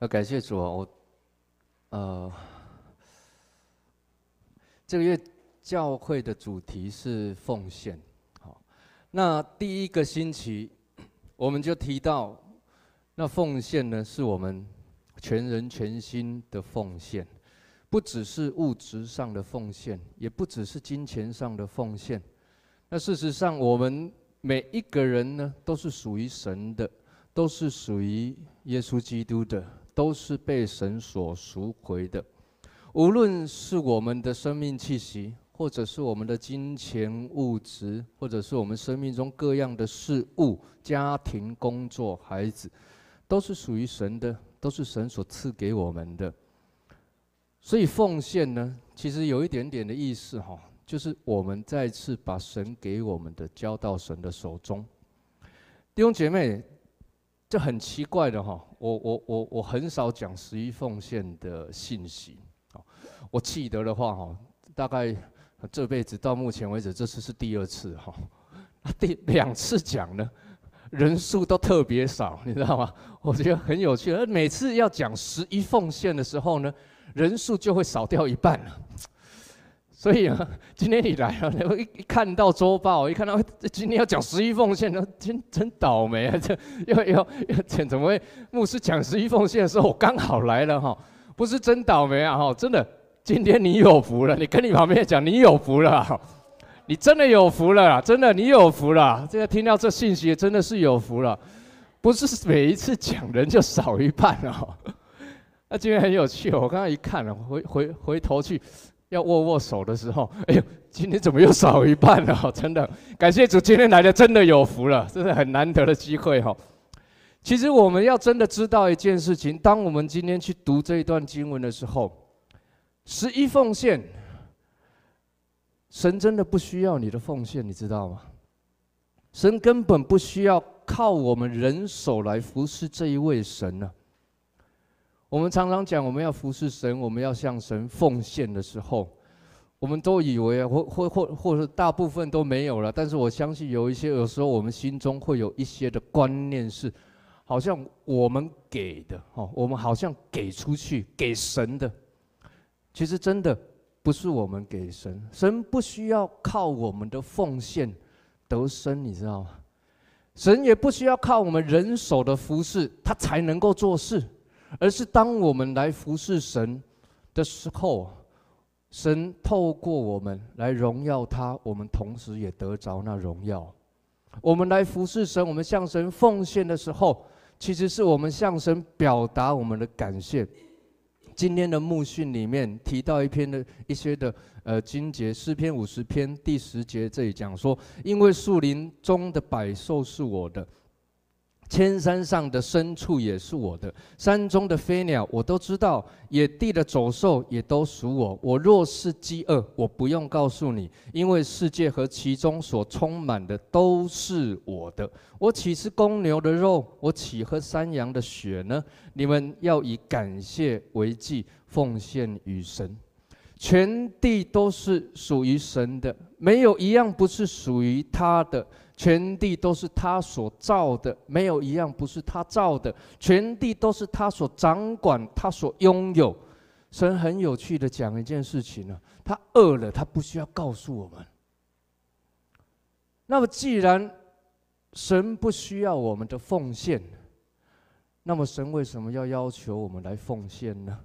呃，感谢主啊，我，呃，这个月教会的主题是奉献，好，那第一个星期我们就提到，那奉献呢，是我们全人全心的奉献，不只是物质上的奉献，也不只是金钱上的奉献。那事实上，我们每一个人呢，都是属于神的，都是属于耶稣基督的。都是被神所赎回的，无论是我们的生命气息，或者是我们的金钱物质，或者是我们生命中各样的事物、家庭、工作、孩子，都是属于神的，都是神所赐给我们的。所以奉献呢，其实有一点点的意思哈，就是我们再次把神给我们的交到神的手中。弟兄姐妹。这很奇怪的哈，我我我我很少讲十一奉献的信息，我记得的话哈，大概这辈子到目前为止，这次是第二次哈，第两次讲呢，人数都特别少，你知道吗？我觉得很有趣，而每次要讲十一奉献的时候呢，人数就会少掉一半了。所以啊，今天你来了，然后一一看到周报，一看到今天要讲十一奉献，真真倒霉啊！这要要要，怎么会牧师讲十一奉献的时候，我刚好来了哈，不是真倒霉啊哈，真的，今天你有福了，你跟你旁边讲，你有福了，你真的有福了，真的你有福了，这个听到这信息真的是有福了，不是每一次讲人就少一半啊。那今天很有趣，我刚刚一看了，回回回头去。要握握手的时候，哎呦，今天怎么又少一半了？真的，感谢主，今天来的真的有福了，这是很难得的机会哈。其实我们要真的知道一件事情，当我们今天去读这一段经文的时候，十一奉献，神真的不需要你的奉献，你知道吗？神根本不需要靠我们人手来服侍这一位神呢。我们常常讲，我们要服侍神，我们要向神奉献的时候，我们都以为，或或或或者大部分都没有了。但是我相信有一些，有时候我们心中会有一些的观念是，好像我们给的哦，我们好像给出去给神的，其实真的不是我们给神，神不需要靠我们的奉献得生，你知道吗？神也不需要靠我们人手的服侍，他才能够做事。而是当我们来服侍神的时候，神透过我们来荣耀他，我们同时也得着那荣耀。我们来服侍神，我们向神奉献的时候，其实是我们向神表达我们的感谢。今天的牧训里面提到一篇的一些的呃经节，诗篇五十篇第十节这里讲说：“因为树林中的百兽是我的。”千山上的牲畜也是我的，山中的飞鸟我都知道，野地的走兽也都属我。我若是饥饿，我不用告诉你，因为世界和其中所充满的都是我的。我岂吃公牛的肉？我岂喝山羊的血呢？你们要以感谢为祭，奉献于神。全地都是属于神的，没有一样不是属于他的。全地都是他所造的，没有一样不是他造的。全地都是他所掌管，他所拥有。神很有趣的讲一件事情呢，他饿了，他不需要告诉我们。那么既然神不需要我们的奉献，那么神为什么要要求我们来奉献呢？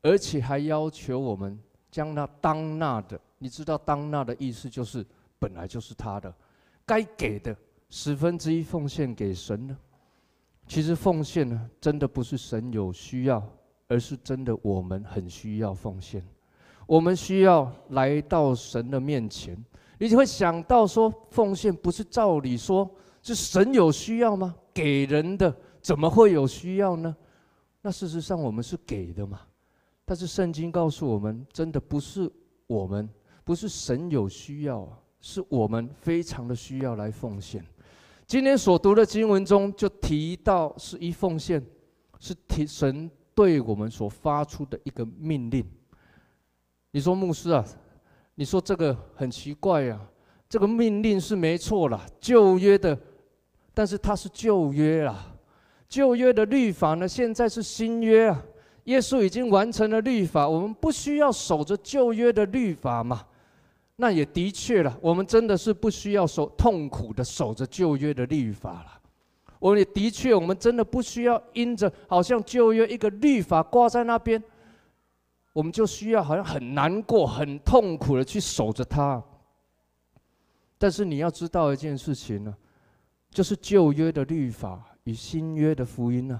而且还要求我们将那当纳的，你知道当纳的意思就是本来就是他的。该给的十分之一奉献给神呢？其实奉献呢，真的不是神有需要，而是真的我们很需要奉献。我们需要来到神的面前，你就会想到说，奉献不是照理说是神有需要吗？给人的怎么会有需要呢？那事实上我们是给的嘛。但是圣经告诉我们，真的不是我们，不是神有需要啊。是我们非常的需要来奉献。今天所读的经文中就提到，是一奉献是提神对我们所发出的一个命令。你说牧师啊，你说这个很奇怪呀，这个命令是没错啦，旧约的，但是它是旧约啦，旧约的律法呢，现在是新约啊。耶稣已经完成了律法，我们不需要守着旧约的律法嘛？那也的确了，我们真的是不需要守痛苦的守着旧约的律法了。我们也的确，我们真的不需要因着好像旧约一个律法挂在那边，我们就需要好像很难过、很痛苦的去守着它。但是你要知道一件事情呢，就是旧约的律法与新约的福音呢。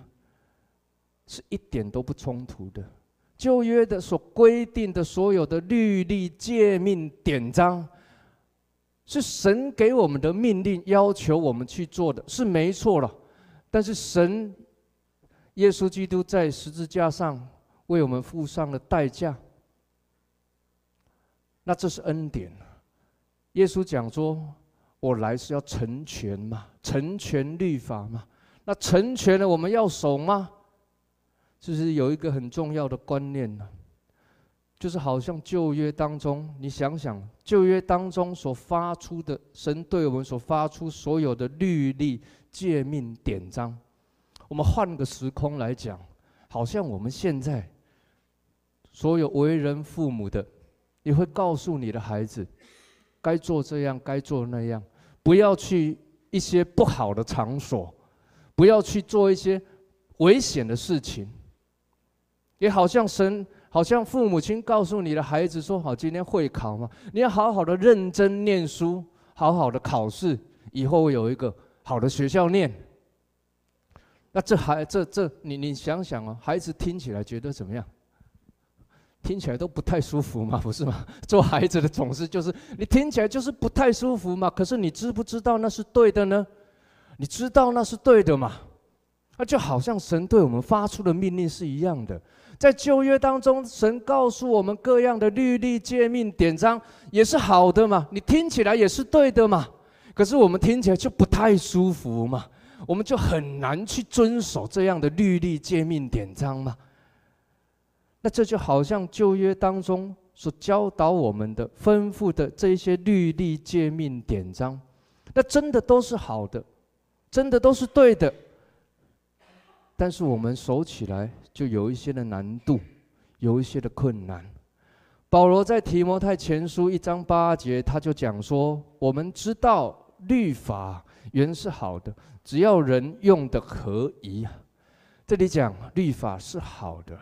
是一点都不冲突的。旧约的所规定的所有的律例、诫命、典章，是神给我们的命令，要求我们去做的，是没错了。但是神，耶稣基督在十字架上为我们付上了代价，那这是恩典。耶稣讲说：“我来是要成全嘛，成全律法嘛。那成全了，我们要守吗？”就是有一个很重要的观念呢，就是好像旧约当中，你想想旧约当中所发出的神对我们所发出所有的律例、诫命、典章，我们换个时空来讲，好像我们现在所有为人父母的，你会告诉你的孩子，该做这样，该做那样，不要去一些不好的场所，不要去做一些危险的事情。也好像神，好像父母亲告诉你的孩子说：“好，今天会考嘛，你要好好的认真念书，好好的考试，以后有一个好的学校念。”那这孩这这，你你想想哦，孩子听起来觉得怎么样？听起来都不太舒服嘛，不是吗？做孩子的总是就是你听起来就是不太舒服嘛。可是你知不知道那是对的呢？你知道那是对的嘛？那就好像神对我们发出的命令是一样的。在旧约当中，神告诉我们各样的律例、诫命、典章，也是好的嘛？你听起来也是对的嘛？可是我们听起来就不太舒服嘛？我们就很难去遵守这样的律例、诫命、典章嘛？那这就好像旧约当中所教导我们的、吩咐的这些律例、诫命、典章，那真的都是好的，真的都是对的。但是我们守起来就有一些的难度，有一些的困难。保罗在提摩太前书一章八节，他就讲说：“我们知道律法原是好的，只要人用的合宜。”这里讲律法是好的，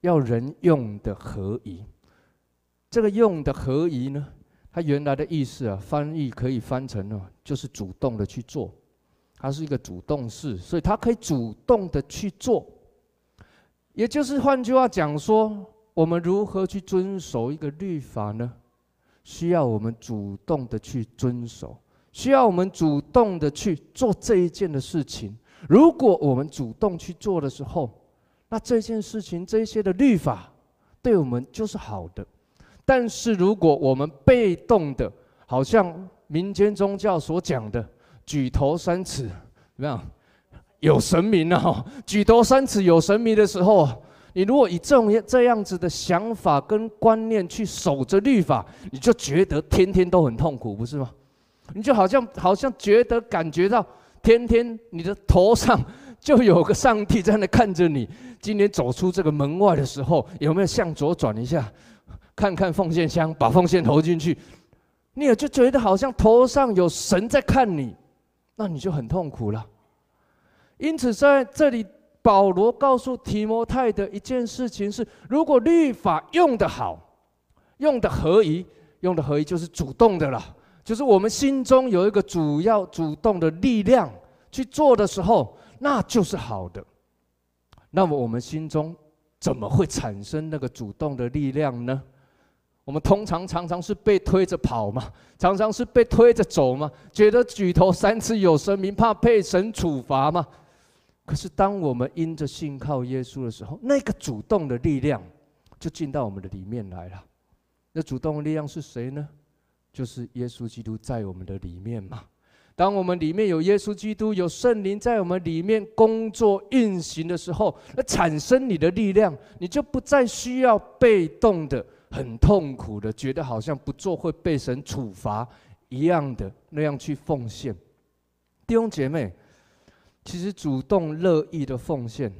要人用的合宜。这个用的合宜呢，它原来的意思啊，翻译可以翻成呢，就是主动的去做。它是一个主动式，所以他可以主动的去做，也就是换句话讲说，我们如何去遵守一个律法呢？需要我们主动的去遵守，需要我们主动的去做这一件的事情。如果我们主动去做的时候，那这件事情这些的律法对我们就是好的。但是如果我们被动的，好像民间宗教所讲的。举头三尺，怎么样？有神明啊！举头三尺有神明的时候，你如果以这种这样子的想法跟观念去守着律法，你就觉得天天都很痛苦，不是吗？你就好像好像觉得感觉到天天你的头上就有个上帝在那看着你。今天走出这个门外的时候，有没有向左转一下，看看奉献箱，把奉献投进去？你也就觉得好像头上有神在看你。那你就很痛苦了。因此，在这里，保罗告诉提摩太的一件事情是：如果律法用得好，用得合宜，用得合宜就是主动的了，就是我们心中有一个主要主动的力量去做的时候，那就是好的。那么，我们心中怎么会产生那个主动的力量呢？我们通常常常是被推着跑嘛，常常是被推着走嘛，觉得举头三尺有神明，怕被神处罚嘛。可是当我们因着信靠耶稣的时候，那个主动的力量就进到我们的里面来了。那主动的力量是谁呢？就是耶稣基督在我们的里面嘛。当我们里面有耶稣基督，有圣灵在我们里面工作运行的时候，那产生你的力量，你就不再需要被动的。很痛苦的，觉得好像不做会被神处罚一样的那样去奉献。弟兄姐妹，其实主动乐意的奉献，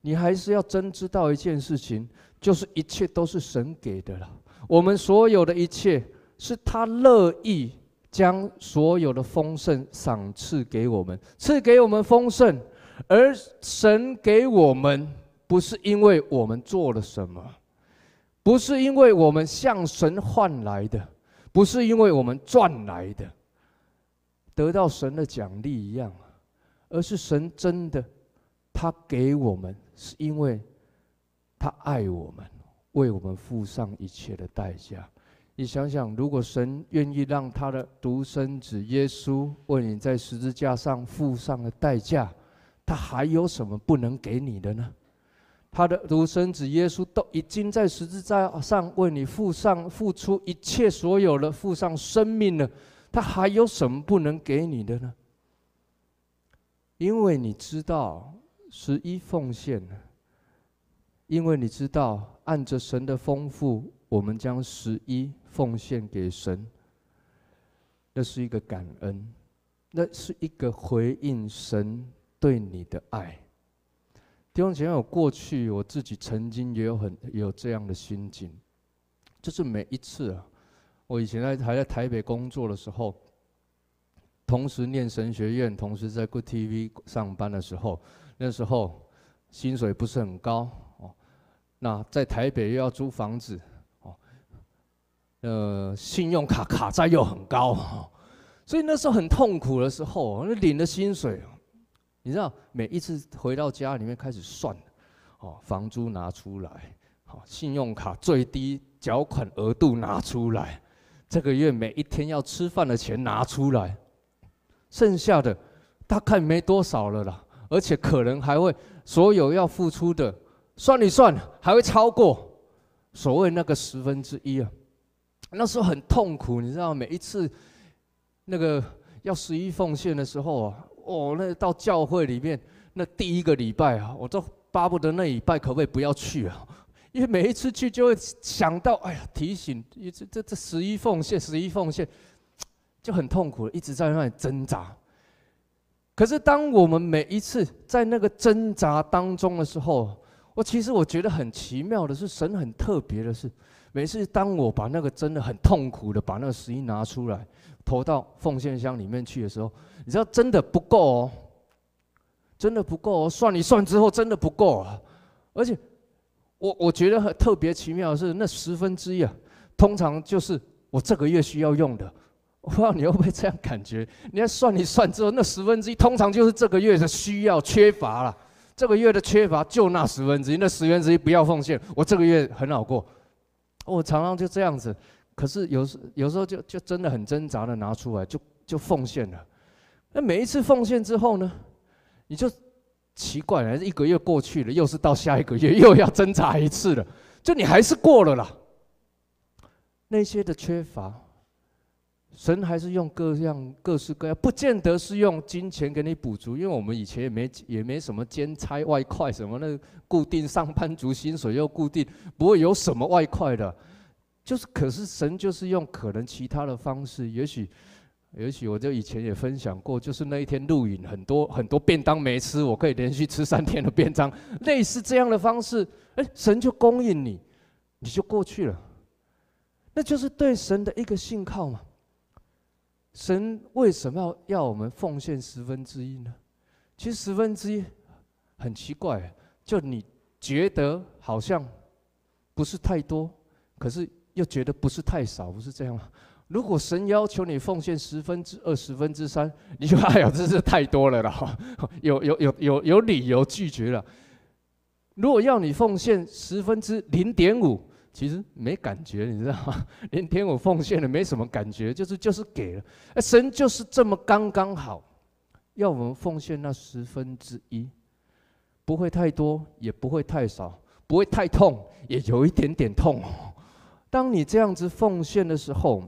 你还是要真知道一件事情，就是一切都是神给的了。我们所有的一切，是他乐意将所有的丰盛赏赐给我们，赐给我们丰盛，而神给我们，不是因为我们做了什么，不是因为我们向神换来的，不是因为我们赚来的，得到神的奖励一样。而是神真的，他给我们，是因为他爱我们，为我们付上一切的代价。你想想，如果神愿意让他的独生子耶稣为你在十字架上付上了代价，他还有什么不能给你的呢？他的独生子耶稣都已经在十字架上为你付上、付出一切所有了，付上生命了，他还有什么不能给你的呢？因为你知道十一奉献，因为你知道按着神的丰富，我们将十一奉献给神，那是一个感恩，那是一个回应神对你的爱。弟兄姐妹，我过去我自己曾经也有很有这样的心境，就是每一次啊，我以前在还在台北工作的时候。同时念神学院，同时在 Good TV 上班的时候，那时候薪水不是很高哦。那在台北又要租房子哦，呃，信用卡卡债又很高，哦，所以那时候很痛苦的时候，那领的薪水，你知道，每一次回到家里面开始算，哦，房租拿出来，好，信用卡最低缴款额度拿出来，这个月每一天要吃饭的钱拿出来。剩下的大概没多少了啦，而且可能还会所有要付出的算一算，还会超过所谓那个十分之一啊。那时候很痛苦，你知道，每一次那个要十一奉献的时候啊，哦，那到教会里面那第一个礼拜啊，我都巴不得那礼拜可不可以不要去啊？因为每一次去就会想到，哎呀，提醒这这这十一奉献，十一奉献。就很痛苦，一直在那里挣扎。可是当我们每一次在那个挣扎当中的时候，我其实我觉得很奇妙的是，神很特别的是，每次当我把那个真的很痛苦的把那个十一拿出来投到奉献箱里面去的时候，你知道真的不够哦，真的不够哦，算一算之后真的不够啊。而且我我觉得很特别奇妙的是，那十分之一啊，通常就是我这个月需要用的。我不知道你会不会这样感觉？你要算一算之后，那十分之一通常就是这个月的需要缺乏了。这个月的缺乏就那十分之一，那十分之一不要奉献，我这个月很好过。我常常就这样子，可是有时有时候就就真的很挣扎的拿出来，就就奉献了。那每一次奉献之后呢，你就奇怪了，一个月过去了，又是到下一个月又要挣扎一次了，就你还是过了啦。那些的缺乏。神还是用各样各式各样，不见得是用金钱给你补足，因为我们以前也没也没什么兼差外快什么，那固定上班族薪水又固定，不会有什么外快的。就是，可是神就是用可能其他的方式，也许也许我就以前也分享过，就是那一天录影很多很多便当没吃，我可以连续吃三天的便当，类似这样的方式，哎，神就供应你，你就过去了，那就是对神的一个信靠嘛。神为什么要要我们奉献十分之一呢？其实十分之一很奇怪，就你觉得好像不是太多，可是又觉得不是太少，不是这样吗？如果神要求你奉献十分之二、十分之三，你就哎呀，这是太多了啦，有有有有有理由拒绝了。如果要你奉献十分之零点五。其实没感觉，你知道吗？连天我奉献了没什么感觉，就是就是给了。神就是这么刚刚好，要我们奉献那十分之一，不会太多，也不会太少，不会太痛，也有一点点痛。当你这样子奉献的时候，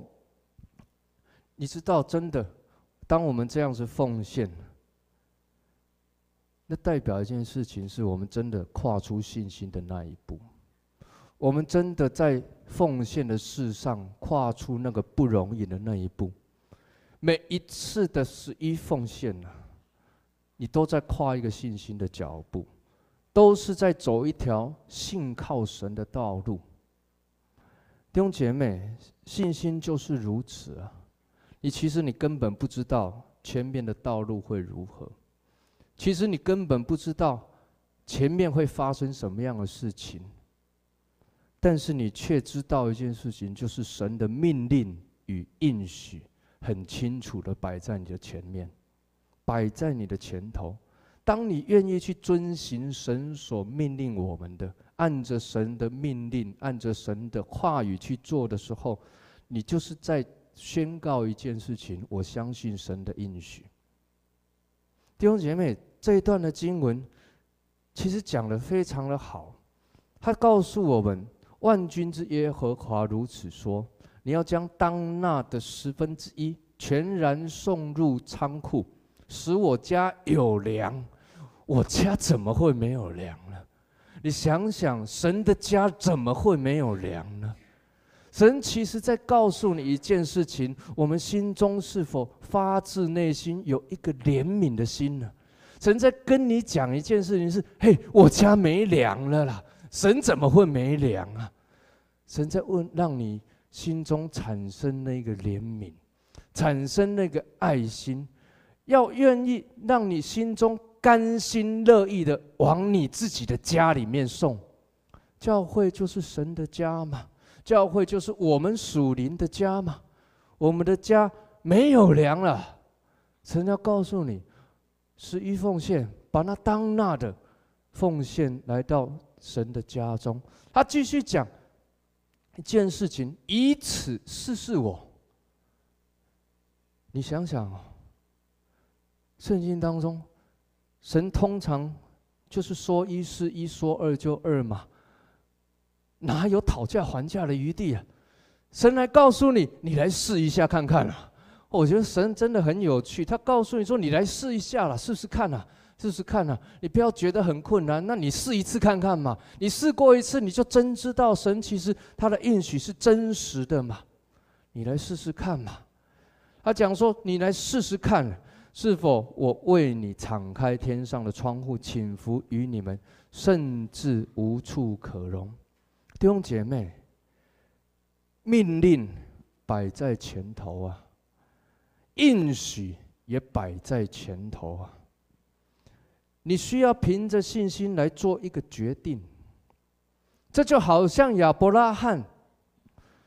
你知道，真的，当我们这样子奉献，那代表一件事情，是我们真的跨出信心的那一步。我们真的在奉献的事上跨出那个不容易的那一步。每一次的十一奉献呢，你都在跨一个信心的脚步，都是在走一条信靠神的道路。弟兄姐妹，信心就是如此啊！你其实你根本不知道前面的道路会如何，其实你根本不知道前面会发生什么样的事情，但是你却知道一件事情，就是神的命令与应许很清楚的摆在你的前面，摆在你的前头。当你愿意去遵行神所命令我们的，按着神的命令，按着神的话语去做的时候，你就是在。宣告一件事情，我相信神的应许。弟兄姐妹，这一段的经文其实讲得非常的好，他告诉我们，万军之耶和华如此说：你要将当纳的十分之一全然送入仓库，使我家有粮。我家怎么会没有粮呢？你想想，神的家怎么会没有粮呢？神其实在告诉你一件事情：我们心中是否发自内心有一个怜悯的心呢？神在跟你讲一件事情是：嘿，我家没粮了啦！神怎么会没粮啊？神在问，让你心中产生那个怜悯，产生那个爱心，要愿意让你心中甘心乐意的往你自己的家里面送。教会就是神的家嘛。教会就是我们属灵的家嘛，我们的家没有粮了，神要告诉你，十一奉献，把那当纳的奉献来到神的家中。他继续讲一件事情，以此试试我。你想想，圣经当中，神通常就是说一是一，说二就二嘛。哪有讨价还价的余地啊？神来告诉你，你来试一下看看啊！我觉得神真的很有趣，他告诉你说：“你来试一下啦，试试看啊，试试看啊！你不要觉得很困难，那你试一次看看嘛。你试过一次，你就真知道神其实他的应许是真实的嘛。你来试试看嘛。”他讲说：“你来试试看，是否我为你敞开天上的窗户，倾福于你们，甚至无处可容。”弟兄姐妹，命令摆在前头啊，应许也摆在前头啊。你需要凭着信心来做一个决定。这就好像亚伯拉罕，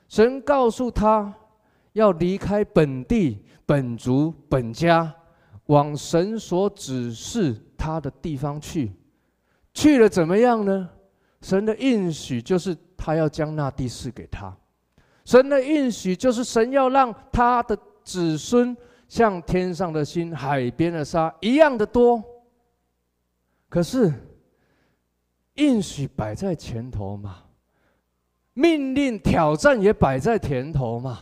神告诉他要离开本地、本族、本家，往神所指示他的地方去。去了怎么样呢？神的应许就是他要将那地赐给他，神的应许就是神要让他的子孙像天上的星、海边的沙一样的多。可是应许摆在前头嘛，命令挑战也摆在前头嘛。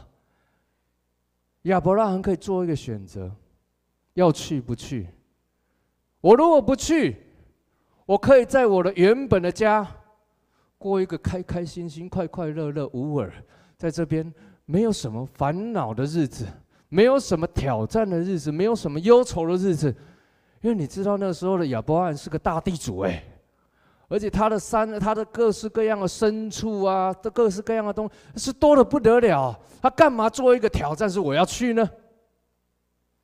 亚伯拉罕可以做一个选择，要去不去？我如果不去，我可以在我的原本的家。过一个开开心心、快快乐乐、无耳，在这边没有什么烦恼的日子，没有什么挑战的日子，没有什么忧愁的日子，因为你知道那时候的亚伯拉罕是个大地主哎，而且他的山、他的各式各样的牲畜啊，这各式各样的东西是多得不得了，他干嘛做一个挑战是我要去呢？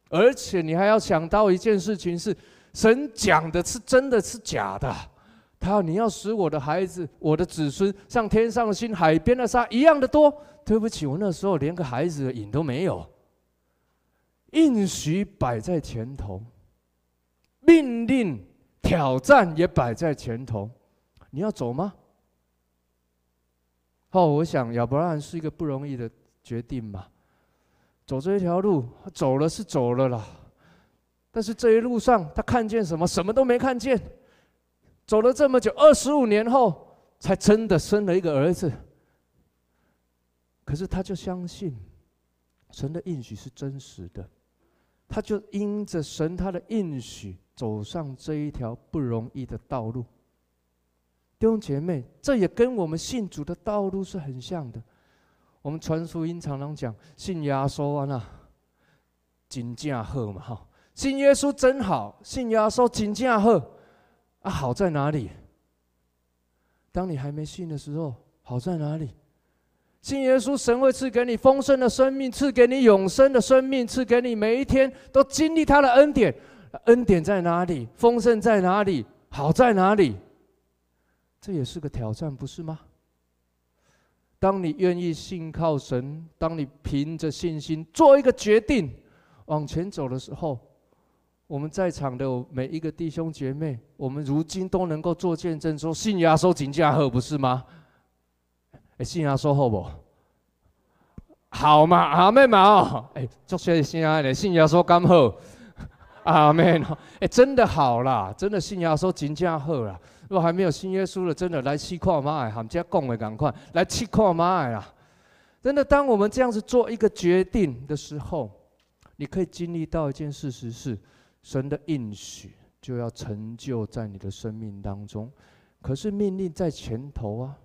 而且你还要想到一件事情是，神讲的是真的是假的。他你要使我的孩子、我的子孙像天上的星、海边的沙一样的多。对不起，我那时候连个孩子的影都没有。应许摆在前头，命令挑战也摆在前头，你要走吗？哦，我想亚伯拉罕是一个不容易的决定嘛。走这一条路，走了是走了啦，但是这一路上他看见什么？什么都没看见。走了这么久，二十五年后才真的生了一个儿子。可是他就相信神的应许是真实的，他就因着神他的应许走上这一条不容易的道路。弟兄姐妹，这也跟我们信主的道路是很像的。我们传福音常常讲信耶稣啊，那真正好嘛哈，信耶稣真好，信耶稣真正好。啊，好在哪里？当你还没信的时候，好在哪里？信耶稣，神会赐给你丰盛的生命，赐给你永生的生命，赐给你每一天都经历他的恩典。恩典在哪里？丰盛在哪里？好在哪里？这也是个挑战，不是吗？当你愿意信靠神，当你凭着信心做一个决定往前走的时候，我们在场的每一个弟兄姐妹，我们如今都能够做见证，说信耶稣真正好，不是吗？哎，信耶稣好不？好嘛，阿妹嘛哦，哎，祝谢信啊，信耶稣刚好，阿妹哦，哎，真的好啦，真的信耶稣真正好啦。如果还没有信耶稣的，真的来试看嘛，他们家讲的赶快来试看嘛啦。真的，当我们这样子做一个决定的时候，你可以经历到一件事实是，神的应许就要成就在你的生命当中。可是命令在前头啊，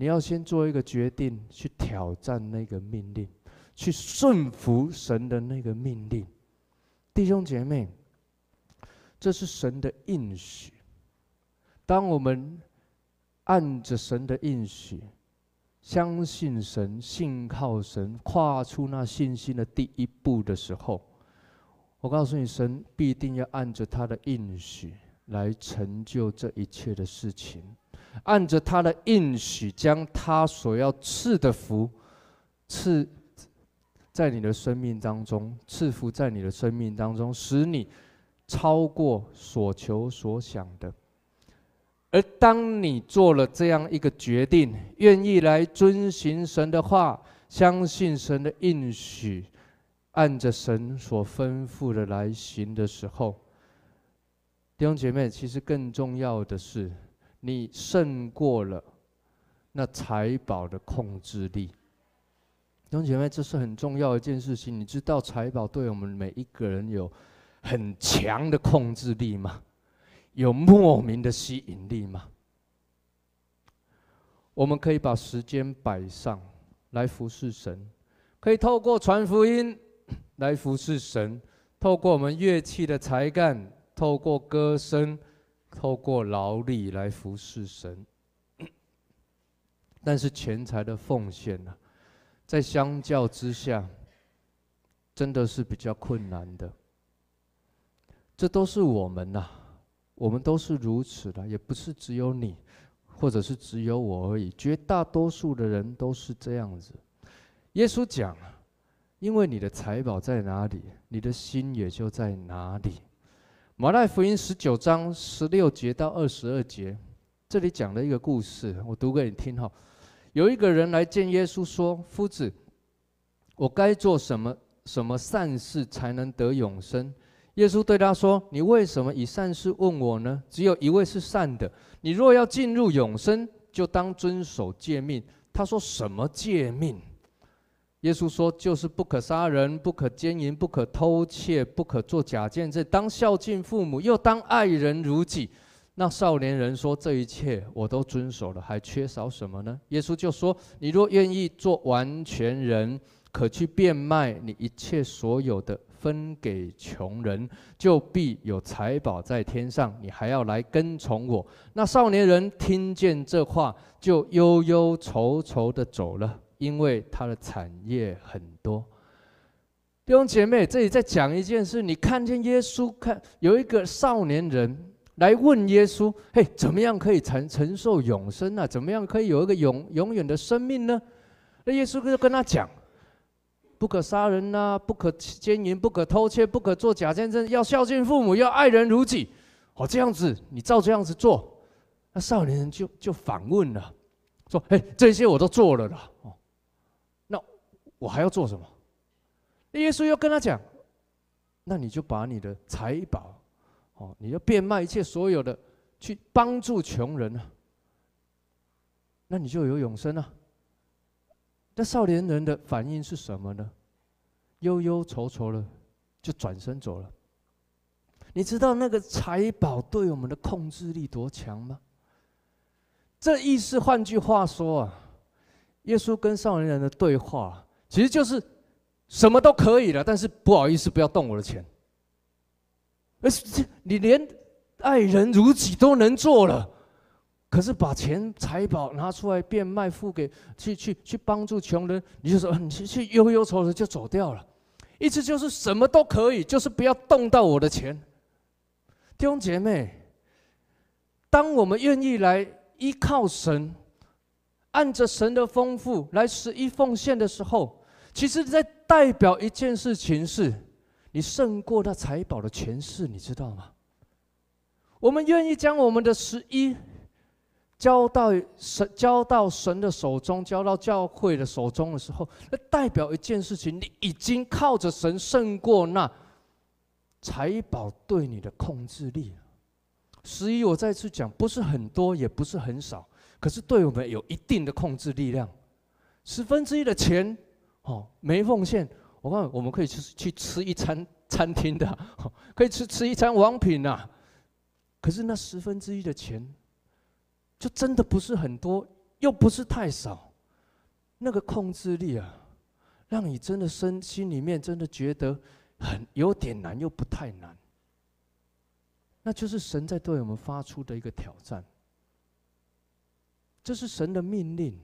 你要先做一个决定，去挑战那个命令，去顺服神的那个命令。弟兄姐妹，这是神的应许。当我们按着神的应许，相信神、信靠神，跨出那信心的第一步的时候，我告诉你，神必定要按着他的应许来成就这一切的事情，按着他的应许，将他所要赐的福赐在你的生命当中，赐福在你的生命当中，使你超过所求所想的。而当你做了这样一个决定，愿意来遵行神的话，相信神的应许，按着神所吩咐的来行的时候，弟兄姐妹，其实更重要的是，你胜过了那财宝的控制力。弟兄姐妹，这是很重要一件事情。你知道财宝对我们每一个人有很强的控制力吗？有莫名的吸引力吗？我们可以把时间摆上来服侍神，可以透过传福音来服侍神，透过我们乐器的才干，透过歌声，透过劳力来服侍神。但是钱财的奉献呢，在相较之下，真的是比较困难的。这都是我们呐。我们都是如此的，也不是只有你，或者是只有我而已。绝大多数的人都是这样子。耶稣讲：“因为你的财宝在哪里，你的心也就在哪里。”马太福音十九章十六节到二十二节，这里讲了一个故事，我读给你听哈。有一个人来见耶稣说：“夫子，我该做什么什么善事才能得永生？”耶稣对他说：“你为什么以善事问我呢？只有一位是善的。你若要进入永生，就当遵守诫命。”他说：“什么诫命？”耶稣说：“就是不可杀人，不可奸淫，不可偷窃，不可做假见证，当孝敬父母，又当爱人如己。”那少年人说：“这一切我都遵守了，还缺少什么呢？”耶稣就说：“你若愿意做完全人，可去变卖你一切所有的。”分给穷人，就必有财宝在天上。你还要来跟从我。那少年人听见这话，就忧忧愁愁的走了，因为他的产业很多。弟兄姐妹，这里在讲一件事：你看见耶稣看有一个少年人来问耶稣：“嘿，怎么样可以承承受永生呢？怎么样可以有一个永永远的生命呢？”那耶稣就跟他讲。不可杀人呐、不可奸淫，不可偷窃，不可做假见证，要孝敬父母，要爱人如己。哦，这样子，你照这样子做，那少年人就就反问了，说：“哎，这些我都做了啦。我还要做什么？”耶稣又跟他讲：“那你就把你的财宝，哦，你就变卖一切所有的，去帮助穷人啊。那你就有永生啊。”那少年人的反应是什么呢？忧忧愁愁了，就转身走了。你知道那个财宝对我们的控制力多强吗？这意思，换句话说啊，耶稣跟少年人的对话，其实就是什么都可以了，但是不好意思，不要动我的钱。而是你连爱人如己都能做了，可是把钱财宝拿出来变卖，付给去去去帮助穷人，你就说你去去忧忧愁愁就走掉了，意思就是什么都可以，就是不要动到我的钱。弟兄姐妹，当我们愿意来依靠神，按着神的丰富来十一奉献的时候，其实在代表一件事情是，你胜过那财宝的权势，你知道吗？我们愿意将我们的十一交到神，交到神的手中，交到教会的手中的时候，那代表一件事情，你已经靠着神胜过那财宝对你的控制力。十一，我再次讲，不是很多，也不是很少。可是对我们有一定的控制力量，十分之一的钱，哦，没奉献，我看我们可以去去吃一餐餐厅的，可以吃吃一餐王品呐。可是那十分之一的钱，就真的不是很多，又不是太少，那个控制力啊，让你真的身心里面真的觉得很有点难，又不太难。那就是神在对我们发出的一个挑战。这是神的命令，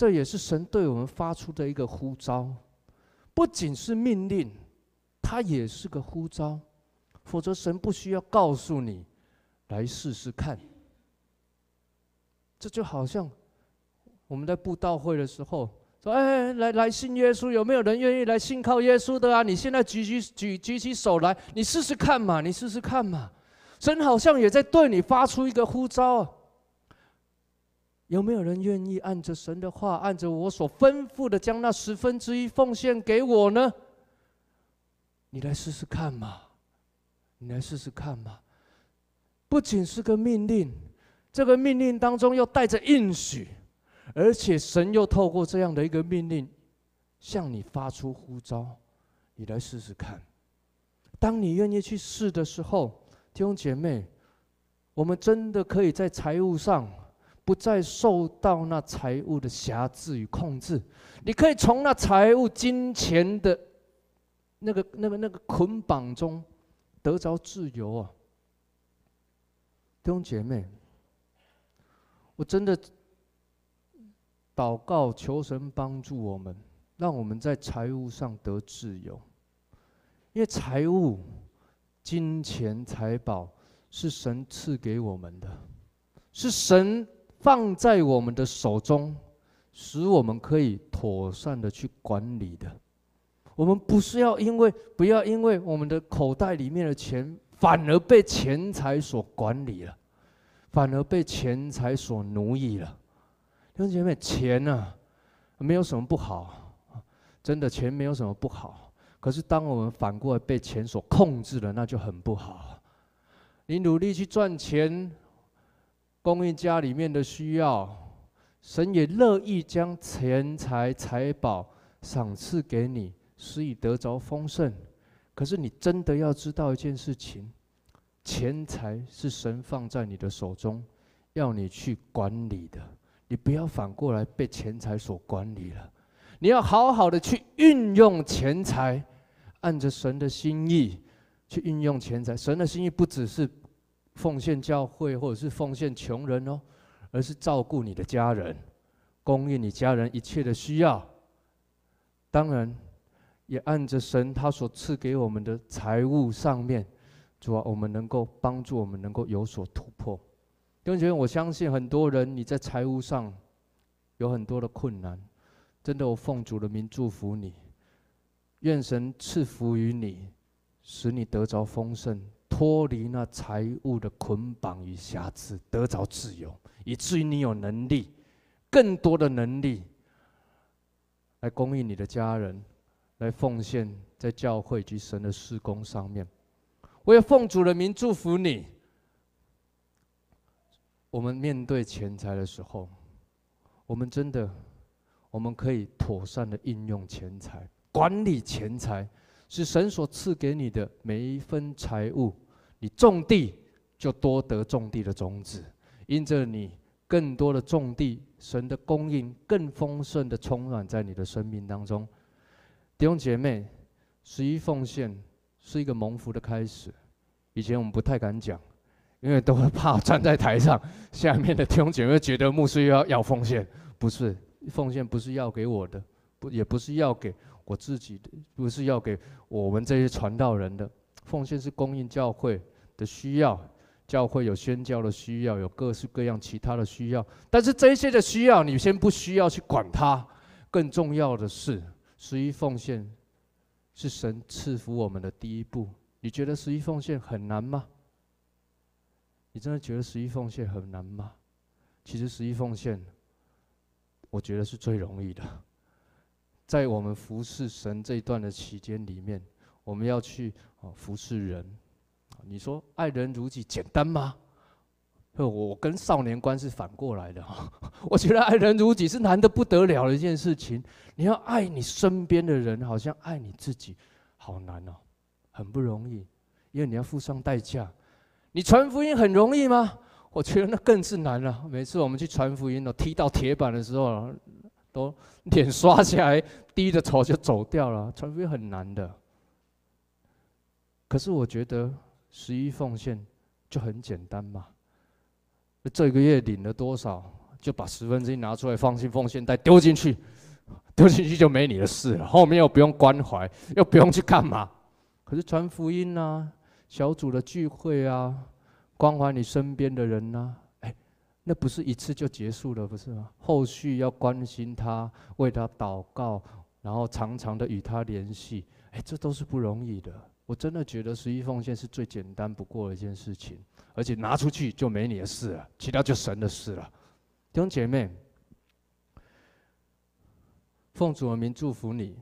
这也是神对我们发出的一个呼召，不仅是命令，它也是个呼召。否则，神不需要告诉你来试试看。这就好像我们在布道会的时候说：“哎，来来信耶稣，有没有人愿意来信靠耶稣的啊？你现在举举举举起手来，你试试看嘛，你试试看嘛。”神好像也在对你发出一个呼召。有没有人愿意按着神的话，按着我所吩咐的，将那十分之一奉献给我呢？你来试试看嘛，你来试试看嘛。不仅是个命令，这个命令当中又带着应许，而且神又透过这样的一个命令，向你发出呼召，你来试试看。当你愿意去试的时候，弟兄姐妹，我们真的可以在财务上。不再受到那财物的辖制与控制，你可以从那财物、金钱的那个、那个、那个捆绑中得着自由啊！弟兄姐妹，我真的祷告求神帮助我们，让我们在财务上得自由，因为财务、金钱、财宝是神赐给我们的，是神。放在我们的手中，使我们可以妥善的去管理的。我们不是要因为不要因为我们的口袋里面的钱，反而被钱财所管理了，反而被钱财所奴役了。弟兄姐妹，钱啊，没有什么不好，真的钱没有什么不好。可是当我们反过来被钱所控制了，那就很不好。你努力去赚钱。供应家里面的需要，神也乐意将钱财财宝赏赐给你，使你得着丰盛。可是你真的要知道一件事情：钱财是神放在你的手中，要你去管理的。你不要反过来被钱财所管理了。你要好好的去运用钱财，按着神的心意去运用钱财。神的心意不只是。奉献教会，或者是奉献穷人哦，而是照顾你的家人，供应你家人一切的需要。当然，也按着神他所赐给我们的财物上面，主啊，我们能够帮助我们能够有所突破。弟兄，我相信很多人你在财务上有很多的困难，真的，我奉主的名祝福你，愿神赐福于你，使你得着丰盛。脱离那财物的捆绑与瑕疵，得着自由，以至于你有能力，更多的能力，来供应你的家人，来奉献在教会及神的事工上面。我也奉主的名祝福你。我们面对钱财的时候，我们真的，我们可以妥善的应用钱财，管理钱财，是神所赐给你的每一分财物。你种地，就多得种地的种子，因着你更多的种地，神的供应更丰盛的充满在你的生命当中。弟兄姐妹，十一奉献是一个蒙福的开始，以前我们不太敢讲，因为都会怕站在台上，下面的弟兄姐妹觉得牧师又要要奉献，不是，奉献不是要给我的，不也不是要给我自己的，不是要给我们这些传道人的，奉献是供应教会的需要，教会有宣教的需要，有各式各样其他的需要，但是这些的需要你先不需要去管它，更重要的是十一奉献是神赐福我们的第一步。你觉得十一奉献很难吗？你真的觉得十一奉献很难吗？其实十一奉献，我觉得是最容易的。在我们服侍神这一段的期间里面，我们要去啊服侍人。你说爱人如己简单吗？我跟少年观是反过来的哈。我觉得爱人如己是难得不得了的一件事情。你要爱你身边的人，好像爱你自己，好难哦。很不容易，因为你要付上代价。你传福音很容易吗？我觉得那更是难了。每次我们去传福音，都踢到铁板的时候，都脸刷起来，低着头就走掉了。传福音很难的。可是我觉得十一奉献就很简单嘛。这个月领了多少，就把十分之一拿出来放进奉献袋，丢进去，丢进去就没你的事了。后面又不用关怀，又不用去干嘛。可是传福音啊，小组的聚会啊，关怀你身边的人呐、啊，那不是一次就结束了，不是吗？后续要关心他，为他祷告，然后常常的与他联系，哎，这都是不容易的。我真的觉得十一奉献是最简单不过的一件事情，而且拿出去就没你的事了，其他就神的事了。弟兄姐妹，奉主的名祝福你，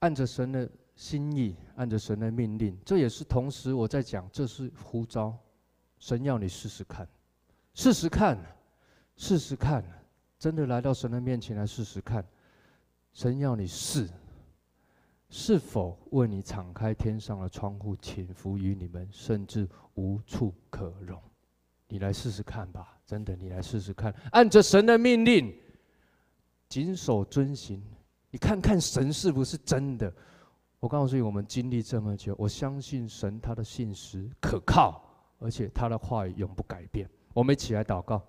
按着神的。心意按着神的命令，这也是同时我在讲，这是呼召，神要你试试看，试试看，试试看，真的来到神的面前来试试看，神要你试，是否为你敞开天上的窗户，倾福于你们，甚至无处可容？你来试试看吧，真的，你来试试看，按着神的命令，谨守遵行，你看看神是不是真的？我告诉你，我们经历这么久，我相信神他的信实可靠，而且他的话语永不改变。我们一起来祷告。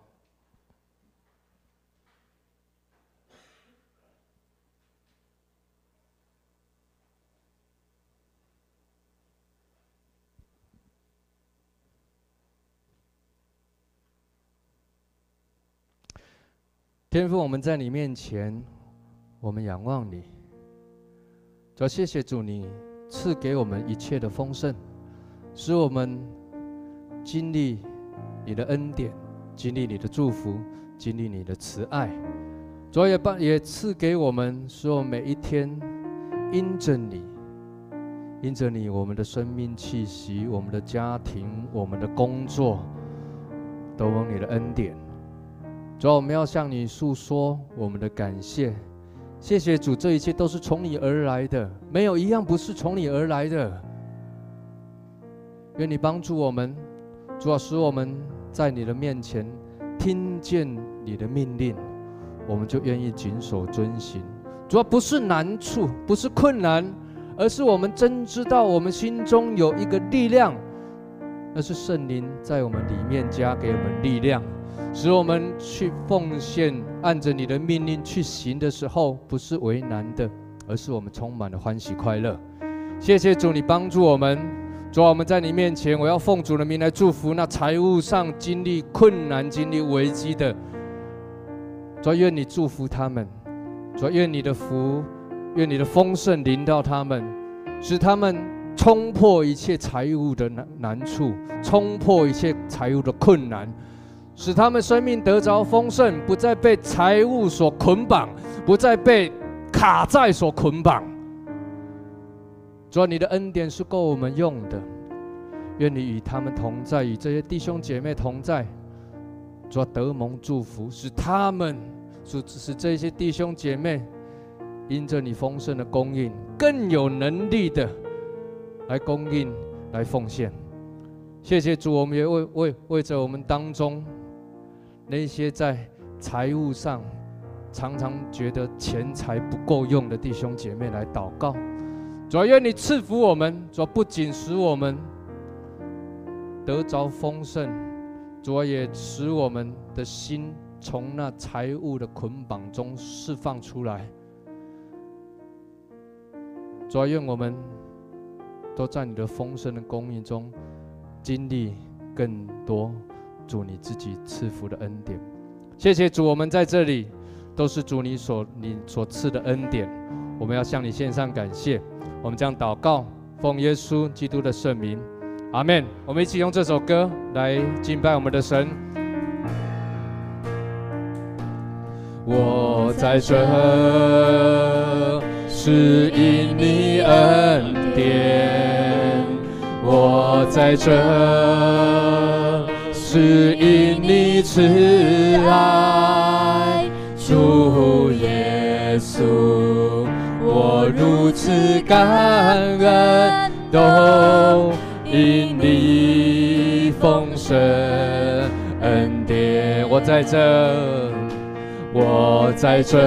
天父，我们在你面前，我们仰望你。主，谢谢主，你赐给我们一切的丰盛，使我们经历你的恩典，经历你的祝福，经历你的慈爱。主也帮也赐给我们，使我们每一天因着你，因着你，我们的生命气息，我们的家庭，我们的工作，都蒙你的恩典。主要，我们要向你诉说我们的感谢。谢谢主，这一切都是从你而来的，没有一样不是从你而来的。愿你帮助我们，主要使我们在你的面前听见你的命令，我们就愿意谨守遵行。主要不是难处，不是困难，而是我们真知道我们心中有一个力量，那是圣灵在我们里面加给我们力量。使我们去奉献，按着你的命令去行的时候，不是为难的，而是我们充满了欢喜快乐。谢谢主，你帮助我们。主啊，我们在你面前，我要奉主的名来祝福那财务上经历困难、经历危机的。主啊，愿你祝福他们。主啊，愿你的福，愿你的丰盛临到他们，使他们冲破一切财务的难难处，冲破一切财务的困难。使他们生命得着丰盛，不再被财务所捆绑，不再被卡债所捆绑。主啊，你的恩典是够我们用的。愿你与他们同在，与这些弟兄姐妹同在。主啊，得蒙祝福，使他们，使使这些弟兄姐妹，因着你丰盛的供应，更有能力的来供应、来奉献。谢谢主，我们也为为为着我们当中。那些在财务上常常觉得钱财不够用的弟兄姐妹来祷告，主要愿你赐福我们，主要不仅使我们得着丰盛，主啊，也使我们的心从那财物的捆绑中释放出来。主啊，愿我们都在你的丰盛的供应中经历更多主你自己赐福的恩典。谢谢主，我们在这里都是主你所你所赐的恩典，我们要向你献上感谢。我们将祷告，奉耶稣基督的圣名。阿门！我们一起用这首歌来敬拜我们的神。我在这是因你恩典，我在这是因你慈爱，主耶稣，如此感恩都。因你丰盛恩典，我在这，我在这，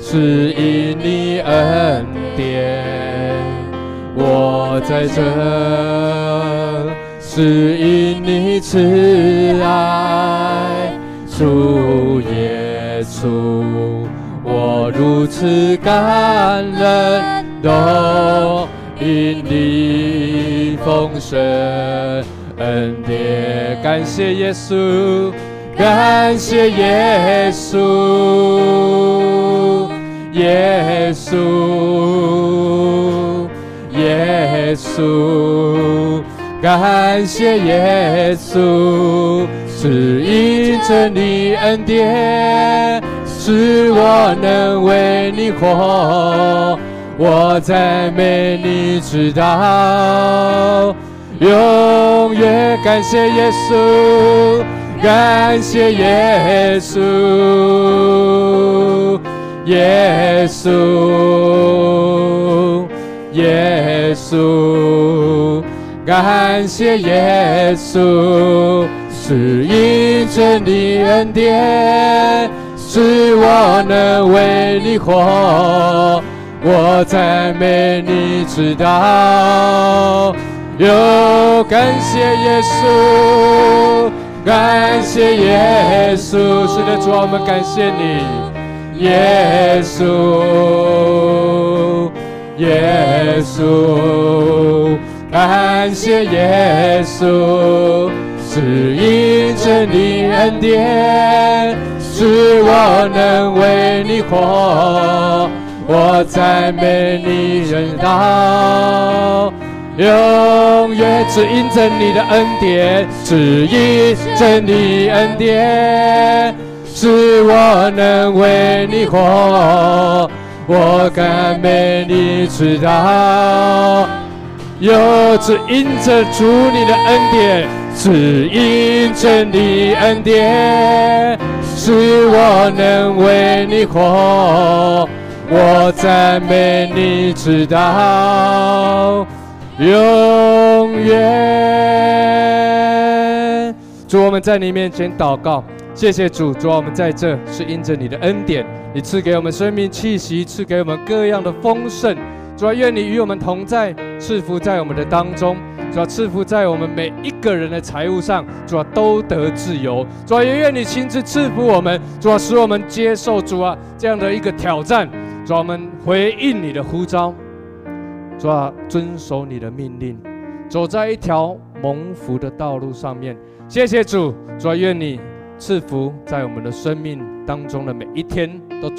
是因你恩典。我在这，是因你慈爱。主耶稣，我如此感恩都。因你丰盛恩典，感谢耶稣，感谢耶稣，耶稣，耶稣，感谢耶稣，是因着你恩典，使我能为你活。我赞美你，直到永远。感谢耶稣，感谢耶稣，耶稣，耶稣，感谢耶稣，是因着你恩典，使我能为你活。我赞美你，知道有感谢耶稣，感谢耶稣，是的主，我们感谢你，耶稣，耶稣，感谢耶稣，是因着你恩典，使我能为你活。我赞美你，直到永远，只因着你的恩典，只因着你恩典，使我能为你活。我赞美你，知道又只因着主你的恩典，只因着你恩典，使我能为你活。我赞美你，直到永远。主，我们在你面前祷告，谢谢主。主，我们在这是因着你的恩典，你赐给我们生命气息，赐给我们各样的丰盛。主啊，愿你与我们同在，赐福在我们的当中。主啊，赐福在我们每一个人的财物上。主啊，都得自由。主啊，也愿你亲自赐福我们。主啊，使我们接受主啊这样的一个挑战。主啊，我们回应你的呼召，主啊，遵守你的命令，走在一条蒙福的道路上面。谢谢主，主啊，愿你赐福在我们的生命当中的每一天都。